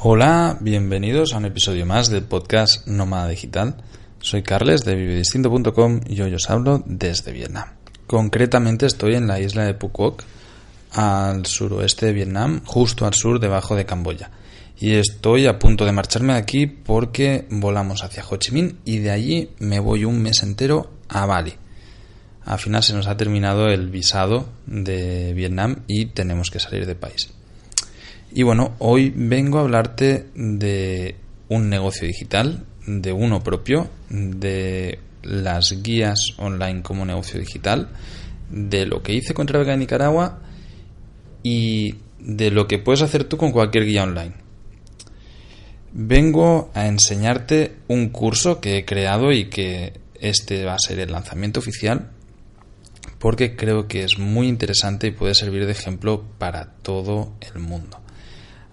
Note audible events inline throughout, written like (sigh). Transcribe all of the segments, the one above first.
Hola, bienvenidos a un episodio más del podcast Nómada Digital. Soy Carles de vivedistinto.com y hoy os hablo desde Vietnam. Concretamente estoy en la isla de Phuoc, al suroeste de Vietnam, justo al sur debajo de Camboya. Y estoy a punto de marcharme de aquí porque volamos hacia Ho Chi Minh y de allí me voy un mes entero a Bali. Al final se nos ha terminado el visado de Vietnam y tenemos que salir del país. Y bueno, hoy vengo a hablarte de un negocio digital, de uno propio, de las guías online como negocio digital, de lo que hice con Travega de Nicaragua y de lo que puedes hacer tú con cualquier guía online. Vengo a enseñarte un curso que he creado y que este va a ser el lanzamiento oficial porque creo que es muy interesante y puede servir de ejemplo para todo el mundo.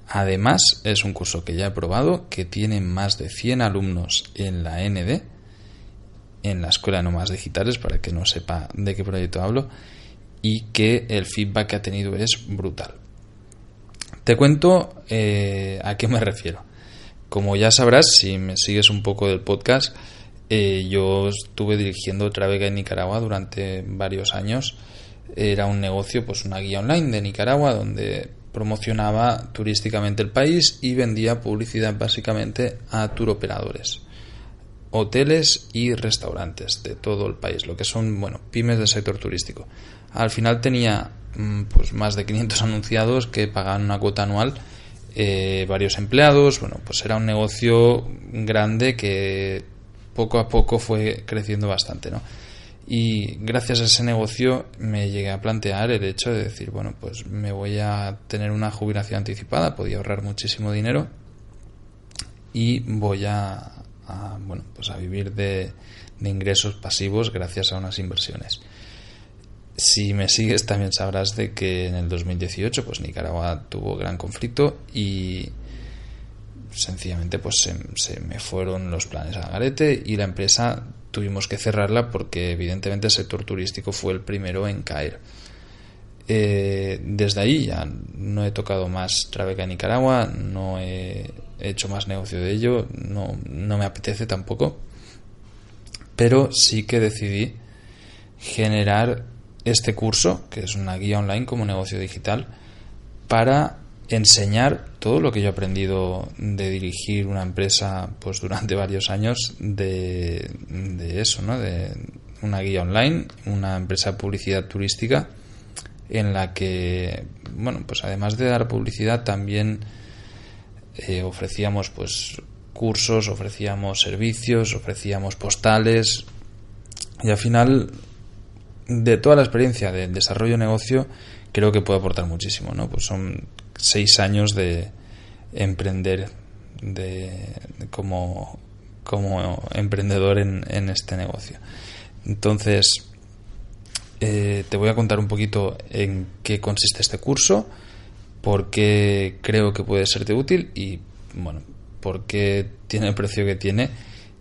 Además, es un curso que ya he probado, que tiene más de 100 alumnos en la ND, en la Escuela de Nómadas Digitales, para que no sepa de qué proyecto hablo, y que el feedback que ha tenido es brutal. Te cuento eh, a qué me refiero. Como ya sabrás, si me sigues un poco del podcast, eh, yo estuve dirigiendo Travega en Nicaragua durante varios años. Era un negocio, pues una guía online de Nicaragua, donde promocionaba turísticamente el país y vendía publicidad básicamente a turoperadores, hoteles y restaurantes de todo el país, lo que son, bueno, pymes del sector turístico. Al final tenía mm, pues más de 500 (laughs) anunciados que pagaban una cuota anual, eh, varios empleados, bueno, pues era un negocio grande que poco a poco fue creciendo bastante, ¿no? Y gracias a ese negocio me llegué a plantear el hecho de decir, bueno, pues me voy a tener una jubilación anticipada, podía ahorrar muchísimo dinero y voy a, bueno, pues a vivir de, ingresos pasivos gracias a unas inversiones. Si me sigues también sabrás de que en el 2018 pues Nicaragua tuvo gran conflicto y sencillamente pues se, se, me fueron los planes a garete y la empresa tuvimos que cerrarla porque evidentemente el sector turístico fue el primero en caer. Eh, desde ahí ya no he tocado más Trabeca Nicaragua, no he hecho más negocio de ello, no, no me apetece tampoco, pero sí que decidí generar este curso, que es una guía online como negocio digital, para enseñar todo lo que yo he aprendido de dirigir una empresa pues durante (laughs) varios años de, de eso, ¿no? De una guía online, una empresa de publicidad turística en la que, bueno, pues además de dar publicidad también eh, ofrecíamos pues cursos, ofrecíamos servicios, ofrecíamos postales y al final de toda la experiencia de desarrollo de negocio creo que puede aportar muchísimo, ¿no? Pues son seis años de emprender de, como, como emprendedor en, en, este negocio. Entonces, eh, te voy a contar un poquito en qué consiste este curso, por qué creo que puede serte útil y, bueno, por qué tiene el precio que tiene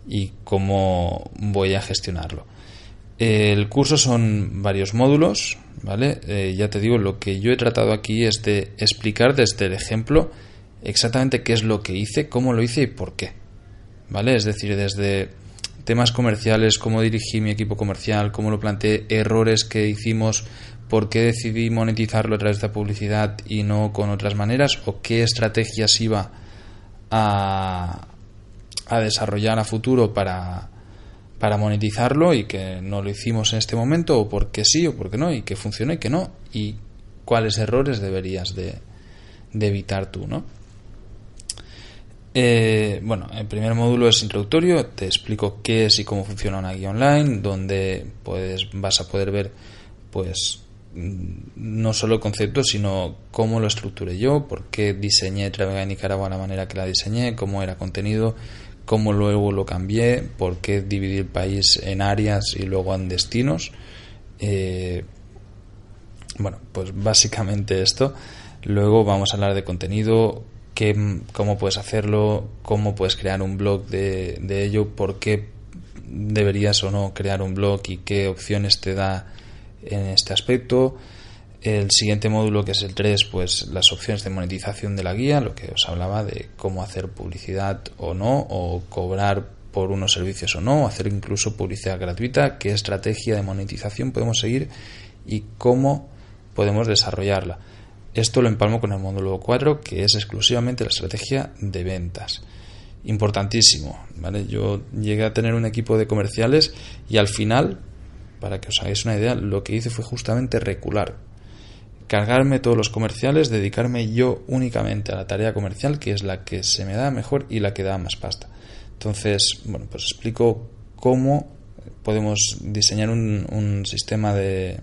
y cómo voy a gestionarlo. El curso son varios módulos, ¿vale? Eh, ya te digo, lo que yo he tratado aquí es de explicar desde el ejemplo exactamente qué es lo que hice, cómo lo hice y por qué, ¿vale? Es decir, desde temas comerciales, cómo dirigí mi equipo comercial, cómo lo planteé, errores que hicimos, por qué decidí monetizarlo a través de la publicidad y no con otras maneras, o qué estrategias iba a, a desarrollar a futuro para para monetizarlo y que no lo hicimos en este momento o porque sí o porque no y que funcionó y que no y cuáles errores deberías de, de evitar tú, ¿no? Eh, bueno, el primer módulo es introductorio, te explico qué es y cómo funciona una guía online, donde puedes, vas a poder ver pues no solo el concepto, sino cómo lo estructuré yo, por qué diseñé Travega Nicaragua de la manera que la diseñé, cómo era contenido, cómo luego lo cambié, por qué dividir el país en áreas y luego en destinos. Eh, bueno, pues básicamente esto. Luego vamos a hablar de contenido, qué, cómo puedes hacerlo, cómo puedes crear un blog de ello, por qué deberías o no crear un blog y qué opciones te da en este aspecto. El siguiente módulo, que es el 3, pues las opciones de monetización de la guía, lo que os hablaba de cómo hacer publicidad o no, o cobrar por unos servicios o no, hacer incluso publicidad gratuita, qué estrategia de monetización podemos seguir y cómo podemos desarrollarla. Esto lo empalmo con el módulo 4, que es exclusivamente la estrategia de ventas. Importantísimo, ¿vale? Yo llegué a tener un equipo de comerciales y al final, para que os hagáis una idea, lo que hice fue justamente recular cargarme todos los comerciales, dedicarme yo únicamente a la tarea comercial, que es la que se me da mejor y la que da más pasta. Entonces, bueno, pues explico cómo podemos diseñar un, sistema de,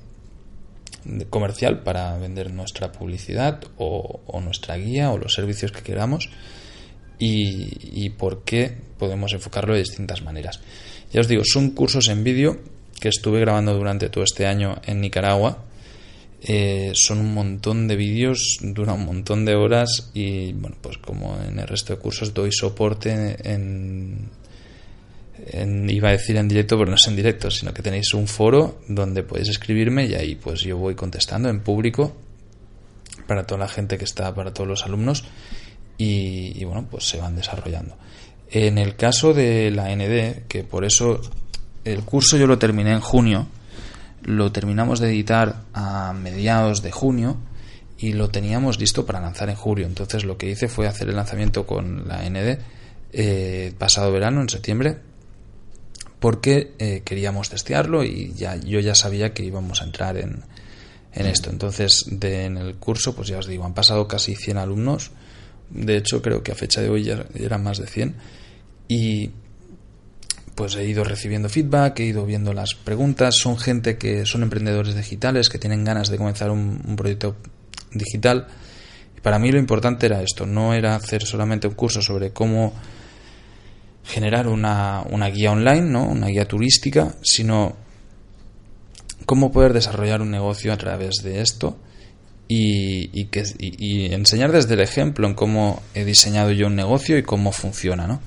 comercial para vender nuestra publicidad o, nuestra guía o los servicios que queramos y, y por qué podemos enfocarlo de distintas maneras. Ya os digo, son cursos en vídeo que estuve grabando durante todo este año en Nicaragua eh, son un montón de vídeos, dura un montón de horas y bueno, pues como en el resto de cursos doy soporte en, iba a decir en directo, pero no es en directo, sino que tenéis un foro donde podéis escribirme y ahí pues yo voy contestando en público para toda la gente que está, para todos los alumnos y, y bueno, pues se van desarrollando. En el caso de la ND, que por eso el curso yo lo terminé en junio, lo terminamos de editar a mediados de junio y lo teníamos listo para lanzar en julio. Entonces lo que hice fue hacer el lanzamiento con la ND eh, pasado verano, en septiembre, porque eh, queríamos testearlo y ya yo ya sabía que íbamos a entrar en, en esto. Entonces de, en el curso, pues ya os digo, han pasado casi 100 alumnos. De hecho, creo que a fecha de hoy ya eran más de 100. Y pues he ido recibiendo feedback, he ido viendo las preguntas. Son gente que son emprendedores digitales, que tienen ganas de comenzar un, proyecto digital. Y para mí lo importante era esto, no era hacer solamente un curso sobre cómo generar una, una guía online, ¿no? una guía turística, sino cómo poder desarrollar un negocio a través de esto y, y, que, y enseñar desde el ejemplo en cómo he diseñado yo un negocio y cómo funciona. ¿no?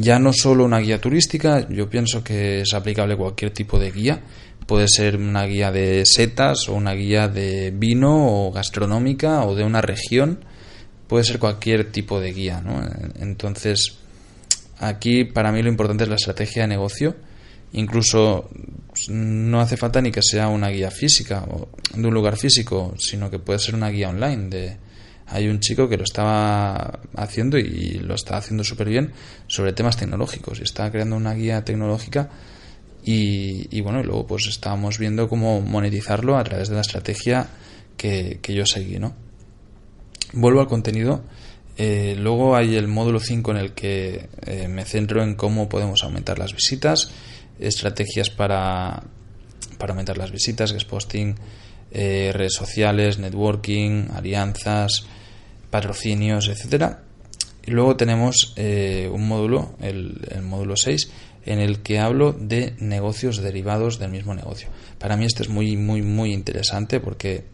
Ya no solo una guía turística, yo pienso que es aplicable cualquier tipo de guía. Puede ser una guía de setas o una guía de vino o gastronómica o de una región. Puede ser cualquier tipo de guía, ¿no? Entonces, aquí para mí lo importante es la estrategia de negocio. Incluso no hace falta ni que sea una guía física o de un lugar físico, sino que puede ser una guía online de, hay un chico que lo estaba haciendo y lo está haciendo súper bien sobre temas tecnológicos está creando una guía tecnológica y, bueno, y luego pues estábamos viendo cómo monetizarlo a través de la estrategia que, yo seguí, ¿no? Vuelvo al contenido. Eh, luego hay el módulo 5 en el que eh, me centro en cómo podemos aumentar las visitas, estrategias para, para aumentar las visitas, que es posting, eh, redes sociales, networking, alianzas, patrocinios, etcétera. Y luego tenemos eh, un módulo, el, módulo 6, en el que hablo de negocios derivados del mismo negocio. Para mí este es muy, muy, muy interesante porque,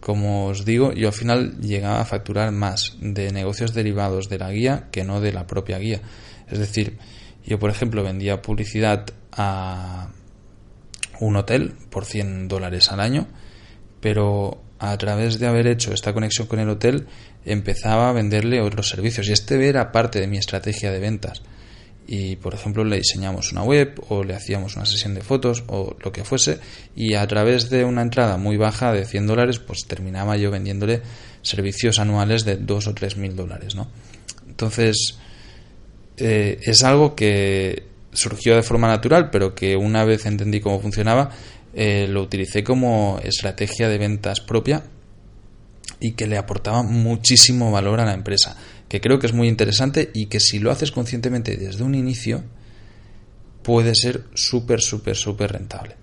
como os digo, yo al final llegaba a facturar más de negocios derivados de la guía que no de la propia guía. Es decir, yo, por ejemplo, vendía publicidad a un hotel por 100 dólares al año, pero a través de haber hecho esta conexión con el hotel empezaba a venderle otros servicios. Y este era parte de mi estrategia de ventas. Y por ejemplo le diseñamos una web o le hacíamos una sesión de fotos o lo que fuese. Y a través de una entrada muy baja de 100 dólares pues terminaba yo vendiéndole servicios anuales de 2 o 3 mil dólares ¿no? entonces eh, es algo que surgió de forma natural pero que una vez entendí cómo funcionaba eh, lo utilicé como estrategia de ventas propia y que le aportaba muchísimo valor a la empresa, que creo que es muy interesante y que si lo haces conscientemente desde un inicio puede ser súper, súper, súper rentable.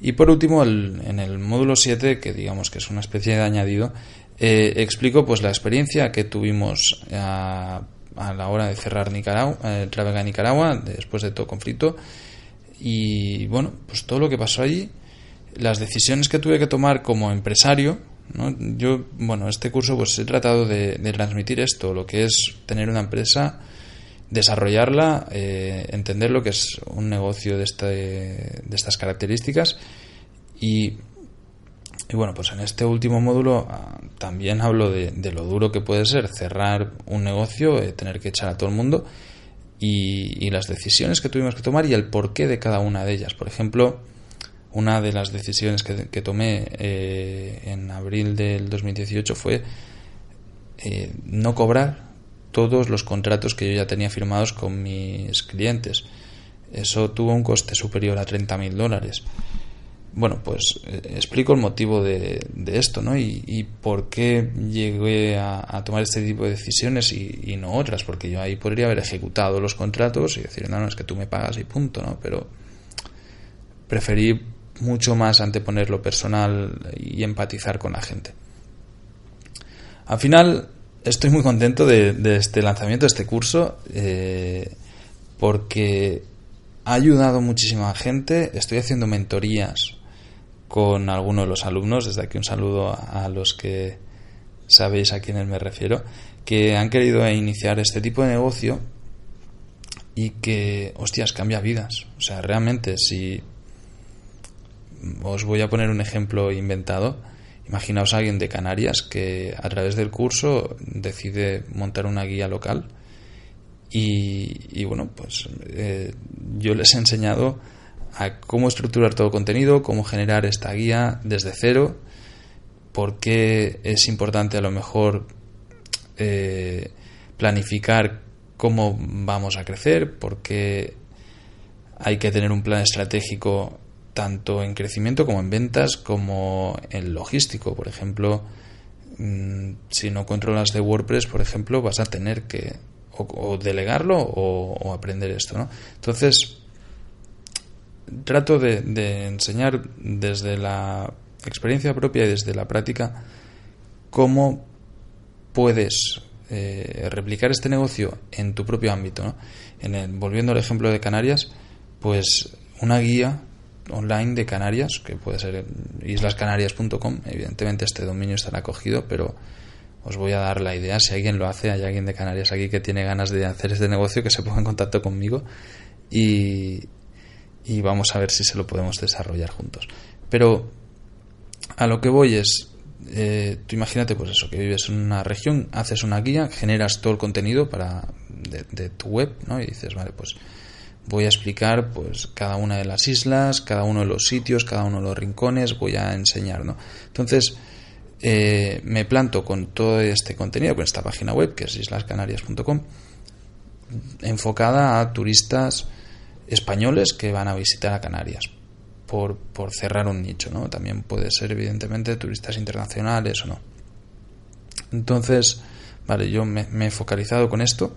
Y por último, en el módulo 7, que digamos que es una especie de añadido, eh, explico pues la experiencia que tuvimos a, la hora de cerrar Nicaragua, eh, Travega Nicaragua, después de todo conflicto, y bueno, pues todo lo que pasó allí, las decisiones que tuve que tomar como empresario, ¿no? yo, bueno, este curso pues he tratado de, transmitir esto, lo que es tener una empresa, desarrollarla, eh, entender lo que es un negocio de, este, de estas características y y bueno, pues en este último módulo ah, también hablo de, lo duro que puede ser cerrar un negocio, eh, tener que echar a todo el mundo y, las decisiones que tuvimos que tomar y el porqué de cada una de ellas. Por ejemplo, una de las decisiones que, tomé eh, en abril del 2018 fue eh, no cobrar todos los contratos que yo ya tenía firmados con mis clientes. Eso tuvo un coste superior a 30.000 dólares. Bueno, pues eh, explico el motivo de, esto, ¿no? Y, por qué llegué a, tomar este tipo de decisiones y, no otras, porque yo ahí podría haber ejecutado los contratos y decir, no, no, es que tú me pagas y punto, ¿no? Pero preferí mucho más anteponer lo personal y empatizar con la gente. Al final, estoy muy contento de, este lanzamiento, de este curso, eh, porque ha ayudado muchísima gente. Estoy haciendo mentorías con alguno de los alumnos, desde aquí un saludo a los que sabéis a quiénes me refiero, que han querido iniciar este tipo de negocio y que, hostias, cambia vidas. O sea, realmente, si os voy a poner un ejemplo inventado, imaginaos a alguien de Canarias que a través del curso decide montar una guía local y, bueno, pues eh, yo les he enseñado a cómo estructurar todo contenido, cómo generar esta guía desde cero, por qué es importante a lo mejor eh, planificar cómo vamos a crecer, por qué hay que tener un plan estratégico tanto en crecimiento como en ventas, como en logístico. Por ejemplo, mm, si no controlas de WordPress, por ejemplo, vas a tener que o, delegarlo o, o, aprender esto, ¿no? Entonces, trato de, enseñar desde la experiencia propia y desde la práctica cómo puedes eh, replicar este negocio en tu propio ámbito. En volviendo al ejemplo de Canarias, pues una guía online de Canarias, que puede ser islascanarias.com, evidentemente este dominio estará cogido, pero os voy a dar la idea, si alguien lo hace, hay alguien de Canarias aquí que tiene ganas de hacer este negocio, que se ponga en contacto conmigo y, y vamos a ver si se lo podemos desarrollar juntos. Pero a lo que voy es, eh, tú imagínate pues eso, que vives en una región, haces una guía, generas todo el contenido para de, tu web, ¿no? Y dices, vale, pues voy a explicar pues cada una de las islas, cada uno de los sitios, cada uno de los rincones, voy a enseñar, ¿no? Entonces, eh, me planto con todo este contenido, con esta página web que es islascanarias.com, enfocada a turistas españoles que van a visitar a Canarias, por, por cerrar un nicho, ¿no? También puede ser, evidentemente, turistas internacionales o no. Entonces, vale, yo me, he focalizado con esto.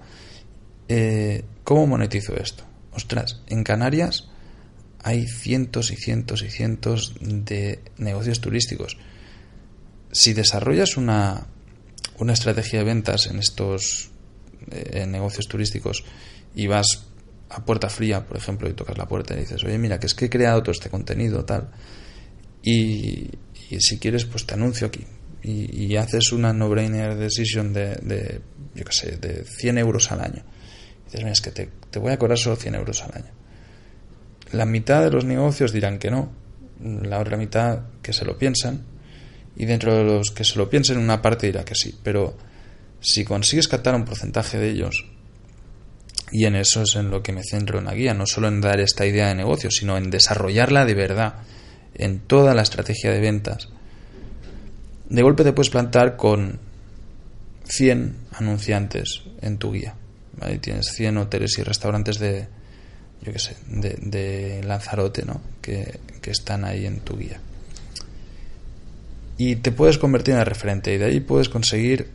Eh, ¿Cómo monetizo esto? Ostras, en Canarias hay cientos y cientos y cientos de negocios turísticos. Si desarrollas una, una estrategia de ventas en estos eh, negocios turísticos y vas a puerta fría, por ejemplo, y tocas la puerta y dices, oye, mira, que es que he creado todo este contenido, tal, y, si quieres, pues te anuncio aquí. Y, haces una no-brainer decision de, de, yo qué sé, de 100 euros al año. Y dices, mira, es que te, te voy a cobrar solo 100 euros al año. La mitad de los negocios dirán que no, la otra mitad que se lo piensan, y dentro de los que se lo piensen, una parte dirá que sí. Pero si consigues captar un porcentaje de ellos y en eso es en lo que me centro en la guía, no solo en dar esta idea de negocio, sino en desarrollarla de verdad, en toda la estrategia de ventas. De golpe te puedes plantar con 100 anunciantes en tu guía. Tienes 100 hoteles y restaurantes de, yo qué sé, de, Lanzarote, ¿no? Que, que están ahí en tu guía. Y te puedes convertir en el referente y de ahí puedes conseguir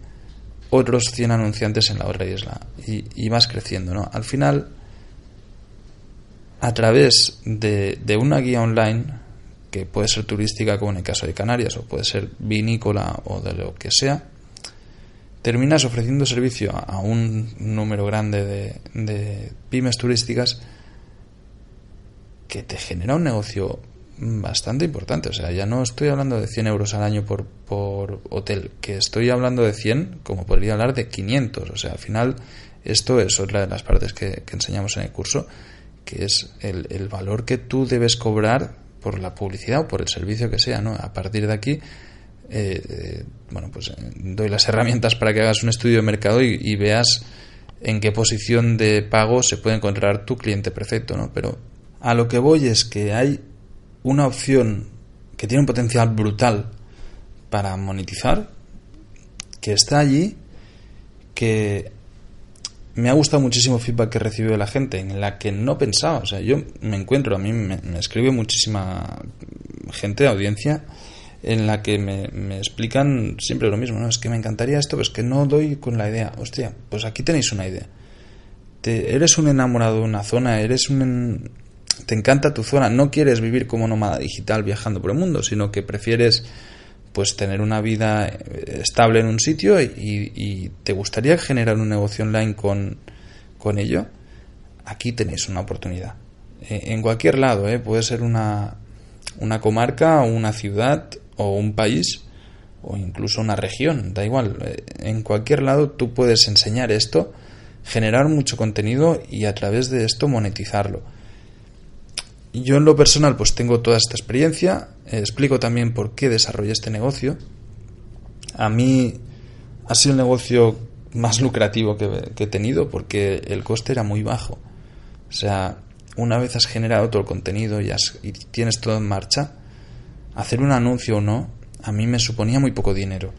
otros 100 anunciantes en la otra isla y, vas creciendo, ¿no? Al final, a través de, una guía online, que puede ser turística como en el caso de Canarias, o puede ser vinícola o de lo que sea, terminas ofreciendo servicio a, un número grande de, de pymes turísticas que te genera un negocio bastante importante. O sea, ya no estoy hablando de 100 euros al año por, por hotel, que estoy hablando de 100 como podría hablar de 500. O sea, al final esto es otra de las partes que, enseñamos en el curso, que es el, valor que tú debes cobrar por la publicidad o por el servicio que sea, ¿no? A partir de aquí, eh, bueno, pues eh, doy las (laughs) herramientas para que hagas un estudio de mercado y, veas en qué posición de pago se puede encontrar tu cliente perfecto, ¿no? Pero a lo que voy es que hay una opción que tiene un potencial brutal para monetizar, que está allí, que me ha gustado muchísimo el feedback que he recibido de la gente, en la que no pensaba. O sea, yo me encuentro, a mí me, escribe muchísima gente, audiencia, en la que me, explican siempre lo mismo, ¿no? Es que me encantaría esto, pero es que no doy con la idea. Hostia, pues aquí tenéis una idea. Te, eres un enamorado de una zona, eres un... Te encanta tu zona, no quieres vivir como nómada digital viajando por el mundo, sino que prefieres pues tener una vida eh, estable en un sitio y, te gustaría generar un negocio online con, con ello, aquí tenéis una oportunidad. E, en cualquier lado, ¿eh? puede ser una, una comarca, una ciudad o un país o incluso una región, da igual. Eh, en cualquier lado tú puedes enseñar esto, generar mucho contenido y a través de esto monetizarlo. Yo en lo personal pues tengo toda esta experiencia, explico también por qué desarrollé este negocio. A mí ha sido el negocio más lucrativo que, he tenido porque el coste era muy bajo. O sea, una vez has generado todo el contenido y, y tienes todo en marcha, hacer un anuncio o no, a mí me suponía muy poco dinero.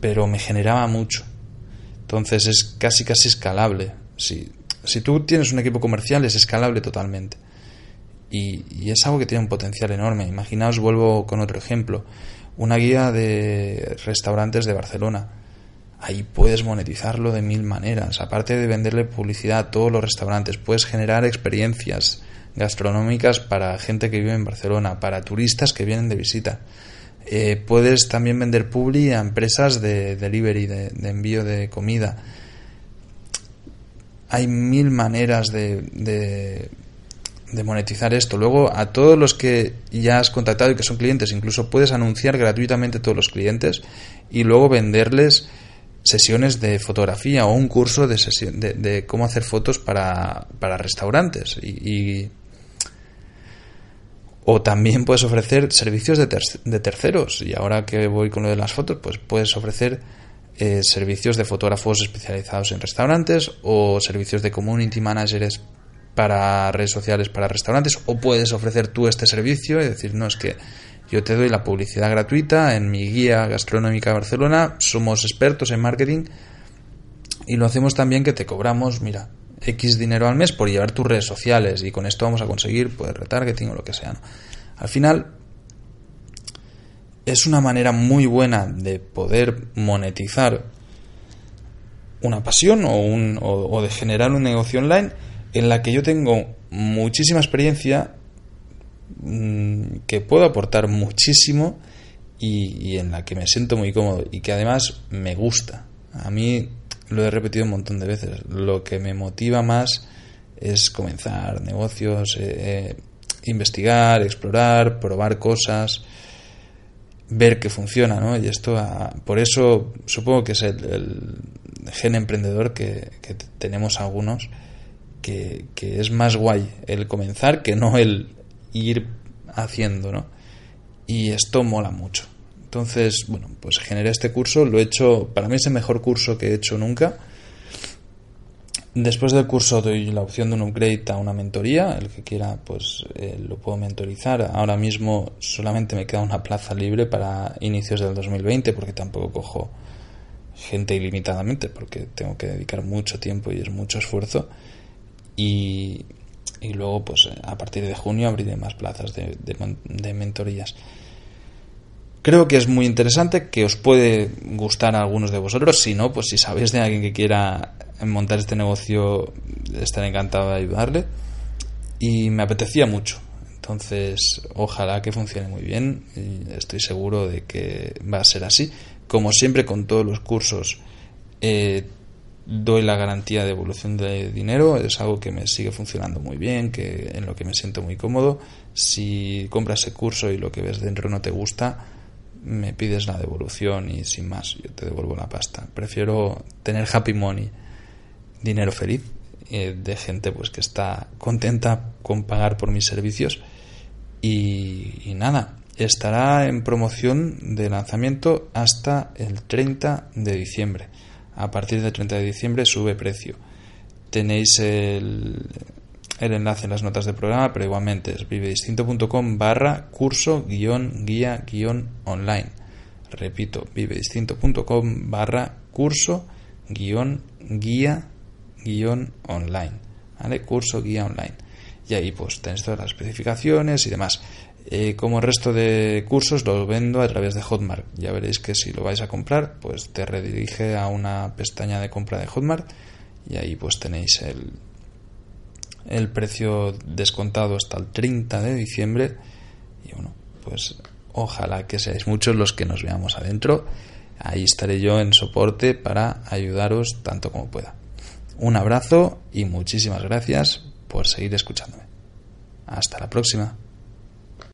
Pero me generaba mucho. Entonces es casi casi escalable. Si, si tú tienes un equipo comercial es escalable totalmente. Y, es algo que tiene un potencial enorme. Imaginaos, vuelvo con otro ejemplo, una guía de restaurantes de Barcelona. Ahí puedes monetizarlo de mil maneras. Aparte de venderle publicidad a todos los restaurantes, puedes generar experiencias gastronómicas para gente que vive en Barcelona, para turistas que vienen de visita. Eh, puedes también vender publi a empresas de delivery, de, envío de comida. Hay mil maneras de de monetizar esto. Luego, a todos los que ya has contactado y que son clientes, incluso puedes anunciar gratuitamente a todos los clientes y luego venderles sesiones de fotografía o un curso de, de, cómo hacer fotos para, para restaurantes. Y, o también puedes ofrecer servicios de, de, terceros. Y ahora que voy con lo de las fotos, pues puedes ofrecer eh, servicios de fotógrafos especializados en restaurantes o servicios de community managers para redes sociales, para restaurantes, o puedes ofrecer tú este servicio y decir, no, es que yo te doy la publicidad gratuita en mi guía gastronómica de Barcelona, somos expertos en marketing y lo hacemos también que te cobramos, mira, X dinero al mes por llevar tus redes sociales y con esto vamos a conseguir pues retargeting o lo que sea. Al final es una manera muy buena de poder monetizar una pasión o, un, o de generar un negocio online en la que yo tengo muchísima experiencia, mm, que puedo aportar muchísimo y, en la que me siento muy cómodo y que además me gusta. A mí lo he repetido un montón de veces. Lo que me motiva más es comenzar negocios, eh, eh, investigar, explorar, probar cosas, ver que funciona, ¿no? Y esto, ah, por eso supongo que es el, gen emprendedor que tenemos algunos que, es más guay el comenzar que no el ir haciendo, ¿no? Y esto mola mucho. Entonces, bueno, pues generé este curso, lo he hecho, para mí es el mejor curso que he hecho nunca. Después del curso doy la opción de un upgrade a una mentoría, el que quiera pues eh, lo puedo mentorizar. Ahora mismo solamente me queda una plaza libre para inicios del 2020 porque tampoco cojo gente ilimitadamente porque tengo que dedicar mucho tiempo y es mucho esfuerzo y, luego pues a partir de junio abriré más plazas de, de, mentorías. Creo que es muy interesante, que os puede gustar a algunos de vosotros. Si no, pues si sabéis de alguien que quiera montar este negocio, estaré encantado de ayudarle. Y me apetecía mucho. Entonces, ojalá que funcione muy bien. Y estoy seguro de que va a ser así. Como siempre con todos los cursos, eh, doy la garantía de evolución de dinero, es algo que me sigue funcionando muy bien, que en lo que me siento muy cómodo. Si compras ese curso y lo que ves dentro no te gusta, me pides la devolución y sin más, yo te devuelvo la pasta. Prefiero tener happy money, dinero feliz, eh, de gente pues que está contenta con pagar por mis servicios Y, nada, estará en promoción de lanzamiento hasta el 30 de diciembre. A partir del 30 de diciembre sube precio. Tenéis el, enlace en las notas del programa, pero igualmente es vivedistinto.com barra curso guion guía guion online. Repito, vivedistinto.com barra curso guion guía guion online. ¿Vale? Curso guía online. Y ahí pues tenéis todas las especificaciones y demás. Eh, como el resto de cursos lo vendo a través de Hotmart. Ya veréis que si lo vais a comprar, pues te redirige a una pestaña de compra de Hotmart y ahí pues tenéis el, el precio descontado hasta el 30 de diciembre y bueno, pues ojalá que seáis muchos los que nos veamos adentro. Ahí estaré yo en soporte para ayudaros tanto como pueda. Un abrazo y muchísimas gracias por seguir escuchándome. Hasta la próxima.